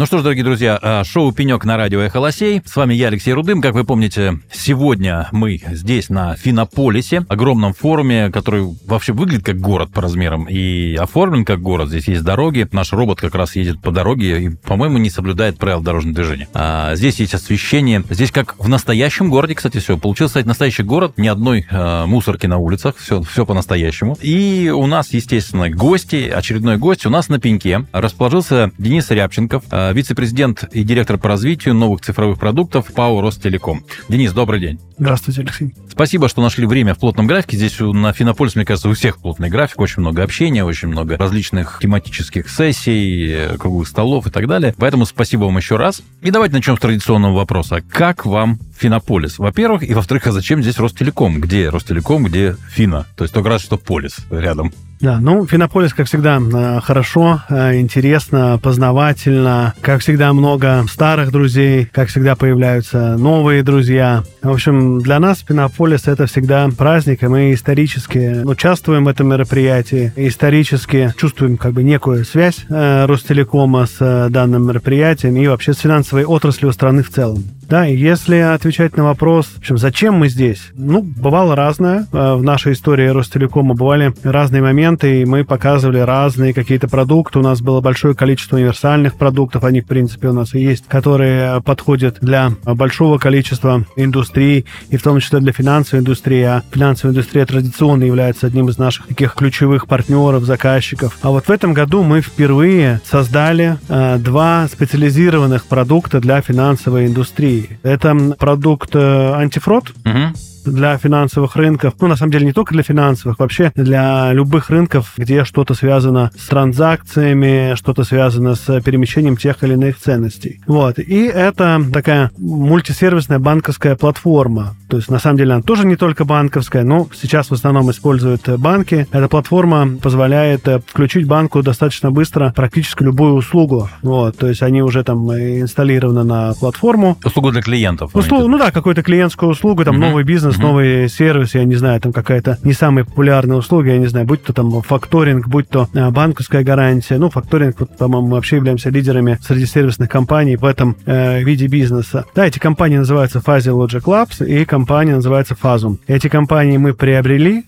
Ну что ж, дорогие друзья, а, шоу «Пенек» на радио «Эхолосей». С вами я, Алексей Рудым. Как вы помните, сегодня мы здесь, на Финополисе, огромном форуме, который вообще выглядит как город по размерам и оформлен как город. Здесь есть дороги. Наш робот как раз едет по дороге и, по-моему, не соблюдает правил дорожного движения. А здесь есть освещение. Здесь как в настоящем городе, кстати, все. Получился, кстати, настоящий город. Ни одной э, мусорки на улицах. Все, все по-настоящему. И у нас, естественно, гости. Очередной гость у нас на пеньке. Расположился Денис Рябченков, э, вице-президент и директор по развитию новых цифровых продуктов ПАО «Ростелеком». Денис, добрый день. Здравствуйте, Алексей. Спасибо, что нашли время в плотном графике. Здесь на Финополис, мне кажется, у всех плотный график, очень много общения, очень много различных тематических сессий, э, круглых столов и так далее. Поэтому спасибо вам еще раз. И давайте начнем с традиционного вопроса. Как вам Финополис? Во-первых, и во-вторых, а зачем здесь Ростелеком? Где Ростелеком, где Фина? То есть только раз, что Полис рядом. Да, ну, Финополис, как всегда, э, хорошо, э, интересно, познавательно. Как всегда, много старых друзей, как всегда, появляются новые друзья. В общем, для нас Финополис — это всегда праздник, и мы исторически участвуем в этом мероприятии, исторически чувствуем как бы некую связь э, Ростелекома с данным мероприятием и вообще с финансовой отраслью страны в целом. Да, и если отвечать на вопрос, в общем, зачем мы здесь? Ну, бывало разное. В нашей истории Ростелекома бывали разные моменты, и мы показывали разные какие-то продукты. У нас было большое количество универсальных продуктов, они, в принципе, у нас и есть, которые подходят для большого количества индустрий, и в том числе для финансовой индустрии. А финансовая индустрия традиционно является одним из наших таких ключевых партнеров, заказчиков. А вот в этом году мы впервые создали э, два специализированных продукта для финансовой индустрии. Это продукт э, антифрод, угу для финансовых рынков, ну, на самом деле, не только для финансовых, вообще для любых рынков, где что-то связано с транзакциями, что-то связано с перемещением тех или иных ценностей. Вот. И это такая мультисервисная банковская платформа. То есть, на самом деле, она тоже не только банковская, но сейчас в основном используют банки. Эта платформа позволяет включить банку достаточно быстро практически любую услугу. Вот. То есть, они уже там инсталлированы на платформу. Услугу для клиентов. Услугу, ну да, какую-то клиентскую услугу, там, угу. новый бизнес бизнес, новый сервис, я не знаю, там какая-то не самая популярная услуга, я не знаю, будь то там факторинг, будь то а, банковская гарантия. Ну, факторинг, вот, по-моему, мы вообще являемся лидерами среди сервисных компаний в этом э, виде бизнеса. Да, эти компании называются Fuzzy Logic Labs и компания называется Fazum. Эти компании мы приобрели,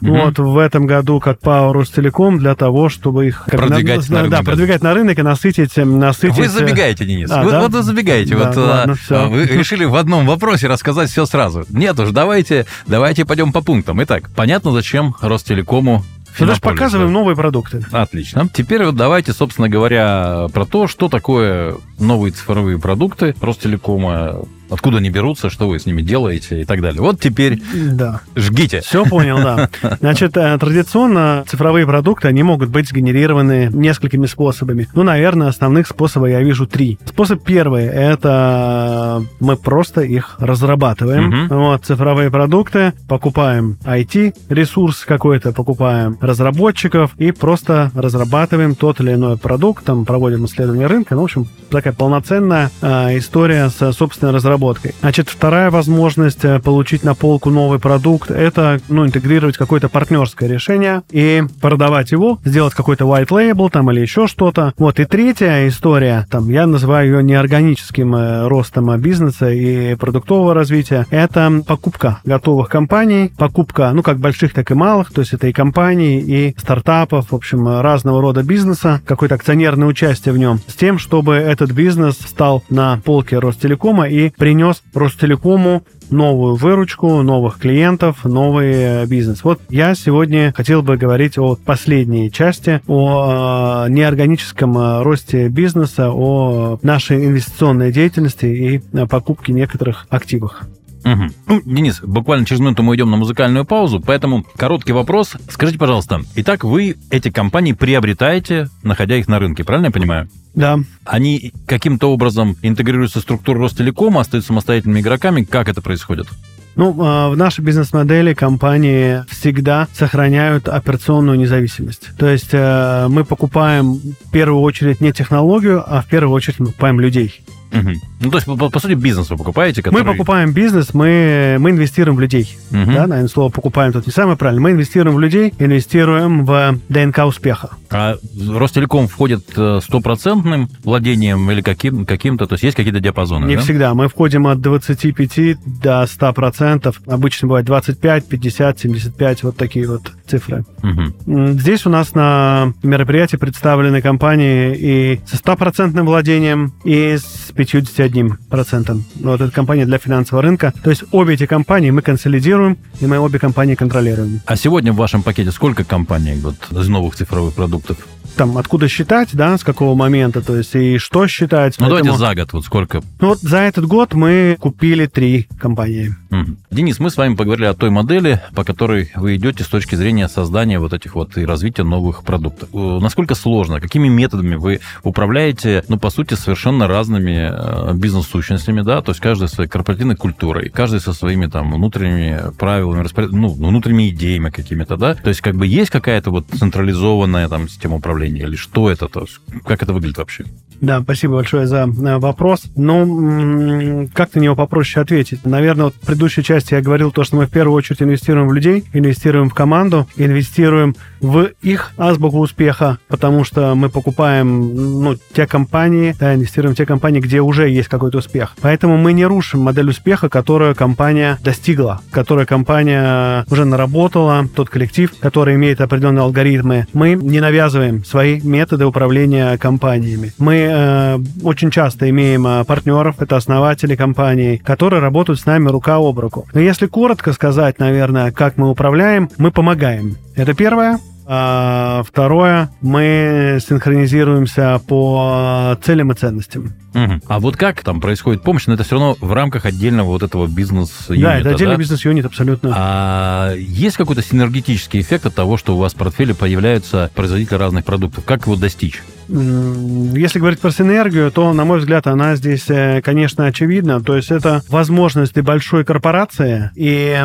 угу. вот в этом году как ПАО Ростелеком для того, чтобы их продвигать на, на рынок. Да, продвигать на рынок и насытить, насытить... Вы забегаете, Денис. А, вы, да? Вот вы забегаете. Да, вот ладно, а, вы решили в одном вопросе рассказать все сразу. Нет уж, давайте, давайте пойдем по пунктам. Итак, понятно, зачем Ростелекому ну, показываем да. новые продукты. Отлично. Теперь вот давайте, собственно говоря, про то, что такое новые цифровые продукты Ростелекома, откуда они берутся, что вы с ними делаете и так далее. Вот теперь да. жгите. Все понял, да. Значит, э, традиционно цифровые продукты, они могут быть сгенерированы несколькими способами. Ну, наверное, основных способов я вижу три. Способ первый – это мы просто их разрабатываем. Угу. Вот, цифровые продукты, покупаем IT-ресурс какой-то, покупаем разработчиков и просто разрабатываем тот или иной продукт, там проводим исследование рынка. Ну, в общем, такая полноценная э, история с собственной разработкой разработкой. Значит, вторая возможность э, получить на полку новый продукт – это ну, интегрировать какое-то партнерское решение и продавать его, сделать какой-то white label там или еще что-то. Вот. И третья история, там, я называю ее неорганическим э, ростом бизнеса и продуктового развития, это покупка готовых компаний, покупка, ну, как больших, так и малых, то есть это и компаний, и стартапов, в общем, разного рода бизнеса, какое-то акционерное участие в нем, с тем, чтобы этот бизнес стал на полке Ростелекома и принес Ростелекому новую выручку, новых клиентов, новый э, бизнес. Вот я сегодня хотел бы говорить о последней части, о э, неорганическом э, росте бизнеса, о нашей инвестиционной деятельности и покупке некоторых активов. Угу. Ну, Денис, буквально через минуту мы идем на музыкальную паузу, поэтому короткий вопрос. Скажите, пожалуйста, итак, вы эти компании приобретаете, находя их на рынке, правильно я понимаю? Да. Они каким-то образом интегрируются в структуру Ростелекома, остаются самостоятельными игроками. Как это происходит? Ну, а, в нашей бизнес-модели компании всегда сохраняют операционную независимость. То есть э, мы покупаем в первую очередь не технологию, а в первую очередь мы покупаем людей. Мгм. Ну, то есть, по, по сути, бизнес вы покупаете, который... Мы покупаем бизнес, мы, мы инвестируем в людей. Мгм. Да, наверное, слово покупаем тут не самое правильное. Мы инвестируем в людей, инвестируем в ДНК успеха. А Ростелеком входит э, стопроцентным владением или каким, каким-то, то есть есть какие-то диапазоны, Не да? всегда. Мы входим от 25 до 100 процентов. Обычно бывает 25, 50, 75, вот такие вот цифры. М, Здесь у нас на мероприятии представлены компании и со стопроцентным владением, и с 51%. Вот это компания для финансового рынка. То есть обе эти компании мы консолидируем, и мы обе компании контролируем. А сегодня в вашем пакете сколько компаний вот, из новых цифровых продуктов? Там откуда считать, да, с какого момента, то есть и что считать. Ну, Поэтому- давайте за год, вот сколько. Ну, вот за этот год мы купили три компании. Мгм. Денис, мы с вами поговорили о той модели, по которой вы идете с точки зрения создания вот этих вот и развития новых продуктов. Э, Насколько сложно, какими методами вы управляете, ну, по сути, совершенно разными э, бизнес-сущностями, да, то есть каждый со своей корпоративной культурой, каждый со своими там внутренними правилами, распоряд- ну, внутренними идеями какими-то, да, то есть как бы есть какая-то вот централизованная там система управления или что это, то как это выглядит вообще? Да, спасибо большое за э, вопрос. Ну, как на него попроще ответить? Наверное, вот в предыдущей части я говорил то, что мы в первую очередь инвестируем в людей, инвестируем в команду, инвестируем в их азбуку успеха, потому что мы покупаем ну, те компании, да, инвестируем в те компании, где уже есть какой-то успех. Поэтому мы не рушим модель успеха, которую компания достигла, которую компания уже наработала, тот коллектив, который имеет определенные алгоритмы. Мы не навязываем свои методы управления компаниями. Мы э, очень часто имеем э, партнеров, это основатели компаний, которые работают с нами рука об руку. Но если коротко сказать, наверное, как мы управляем, мы помогаем. Это первое. А второе, мы синхронизируемся по целям и ценностям. Мгм. А вот как там происходит помощь, но это все равно в рамках отдельного вот этого бизнес-юнита, да, это отдельный да? бизнес-юнит абсолютно. А есть какой-то синергетический эффект от того, что у вас в портфеле появляются производители разных продуктов? Как его достичь? Если говорить про синергию, то, на мой взгляд, она здесь, э, конечно, очевидна. То есть это возможности большой корпорации и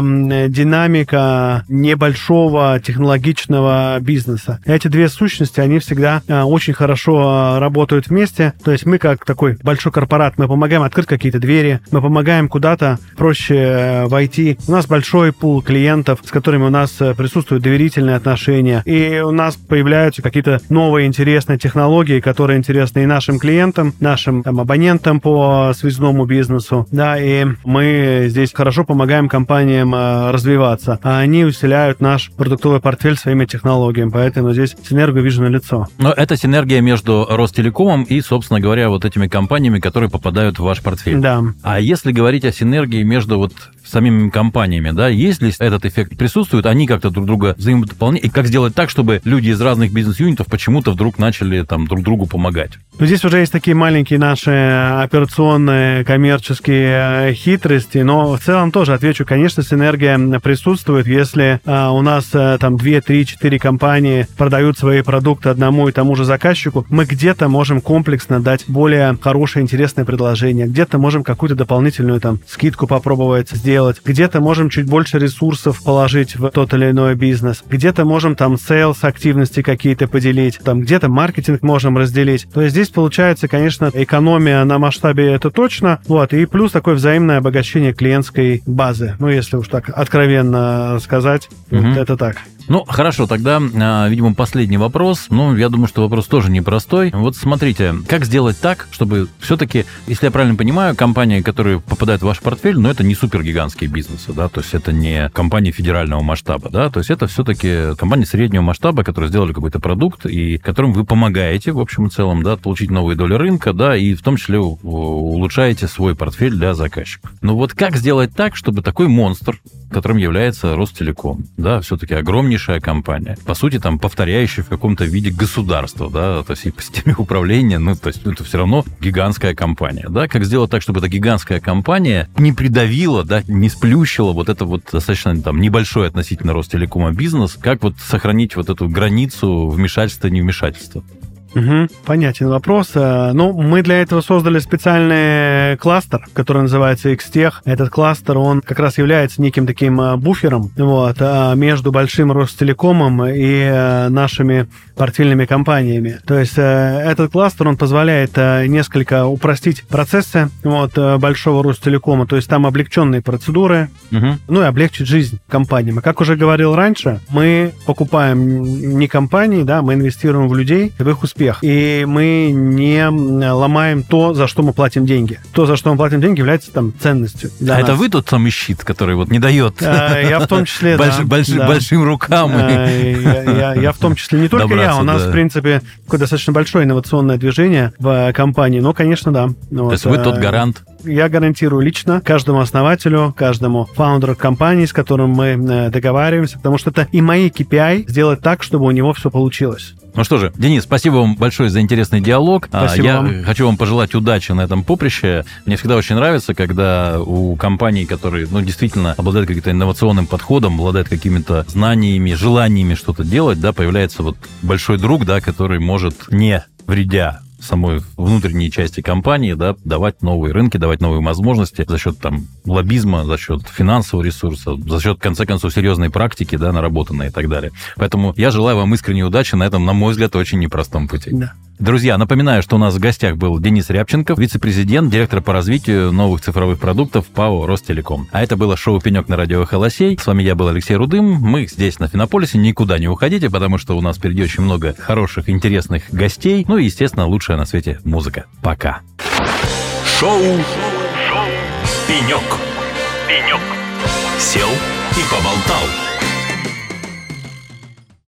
динамика небольшого технологичного бизнеса. Эти две сущности, они всегда э, очень хорошо э, работают вместе. То есть мы как такой большой корпорат, мы помогаем открыть какие-то двери, мы помогаем куда-то проще войти. У нас большой пул клиентов, с которыми у нас присутствуют доверительные отношения. И у нас появляются какие-то новые интересные технологии, которые интересны и нашим клиентам, нашим там, абонентам по связному бизнесу. Да, и мы здесь хорошо помогаем компаниям э, развиваться. А они усиляют наш продуктовый портфель своими технологиями. Поэтому здесь синергию вижу на лицо. Но это синергия между Ростелекомом и, собственно говоря, вот этими компаниями, которые попадают в ваш портфель. Да. А если говорить о синергии между вот самими компаниями, да, есть ли этот эффект присутствует, они как-то друг друга взаимодополняют, и как сделать так, чтобы люди из разных бизнес-юнитов почему-то вдруг начали там друг другу помогать? Но здесь уже есть такие маленькие наши операционные коммерческие э, хитрости, но в целом тоже отвечу, конечно, синергия присутствует, если а, у нас а, там 2, 3, 4 компании продают свои продукты одному и тому же заказчику, мы где-то можем комплексно дать более хорошее, интересное предложение, где-то можем какую-то дополнительную там скидку попробовать сделать, где-то можем чуть больше ресурсов положить в тот или иной бизнес, где-то можем там sales активности какие-то поделить, там где-то маркетинг можем разделить. То есть здесь получается, конечно, экономия на масштабе это точно, вот, и плюс такое взаимное обогащение клиентской базы. Ну, если уж так откровенно сказать, вот это так. Ну, хорошо, тогда, а, видимо, последний вопрос. Ну, я думаю, что вопрос тоже непростой. Вот смотрите, как сделать так, чтобы все-таки, если я правильно понимаю, компании, которые попадают в ваш портфель, ну, это не супергигантские бизнесы, да, то есть это не компании федерального масштаба, да, то есть это все-таки компании среднего масштаба, которые сделали какой-то продукт и которым вы помогаете, в общем и целом, да, получить новые доли рынка, да, и в том числе улучшаете свой портфель для заказчиков. Ну вот как сделать так, чтобы такой монстр, которым является Ростелеком, да, все-таки огромнейшая компания, по сути, там, повторяющая в каком-то виде государство, да, то есть и по системе управления, ну, то есть это все равно гигантская компания, да, как сделать так, чтобы эта гигантская компания не придавила, да, не сплющила вот это вот достаточно там небольшой относительно Ростелекома бизнес, как вот сохранить вот эту границу вмешательства-невмешательства? Угу, понятен вопрос. Э, ну, мы для этого создали специальный кластер, который называется Xtech. Этот кластер, он как раз является неким таким э, буфером вот, э, между большим Ростелекомом и нашими портфельными компаниями. То есть этот кластер, он позволяет несколько упростить процессы вот, большого Ростелекома, то есть там облегченные процедуры, угу. ну и облегчить жизнь компаниям. И как уже говорил раньше, мы покупаем не компании, да, мы инвестируем в людей, в их успех успех. И мы не ломаем то, за что мы платим деньги. То, за что мы платим деньги, является там ценностью. А нас. это вы тот самый щит, который вот не дает? А, я в том числе, Больш, да, больш, да. Большим рукам. А, я, я, я в том числе, не только я, у нас, да. в принципе, такое достаточно большое инновационное движение в компании. Но, конечно, да. То есть вы тот гарант? Я гарантирую лично каждому основателю, каждому фаундеру компании, с которым мы э, договариваемся, потому что это и мои KPI сделать так, чтобы у него все получилось. Ну что же, Денис, спасибо вам большое за интересный диалог. А, спасибо Я вам. хочу вам пожелать удачи на этом поприще. Мне всегда очень нравится, когда у компаний, которые ну, действительно обладают каким-то инновационным подходом, обладают какими-то знаниями, желаниями что-то делать, да, появляется вот большой друг, да, который может не вредя самой внутренней части компании, да, давать новые рынки, давать новые возможности за счет там лоббизма, за счет финансового ресурса, за счет, в конце концов, серьезной практики, да, наработанной и так далее. Поэтому я желаю вам искренней удачи на этом, на мой взгляд, очень непростом пути. Да. Друзья, напоминаю, что у нас в гостях был Денис Рябченков, вице-президент, директор по развитию новых цифровых продуктов ПАО «Ростелеком». А это было шоу «Пенек» на радио «Холосей». С вами я был Алексей Рудым. Мы здесь, на Финополисе. Никуда не уходите, потому что у нас впереди очень много хороших, интересных гостей. Ну и, естественно, лучшая на свете музыка. Пока. Шоу, шоу, «Пенек». «Пенек». Сел и поболтал.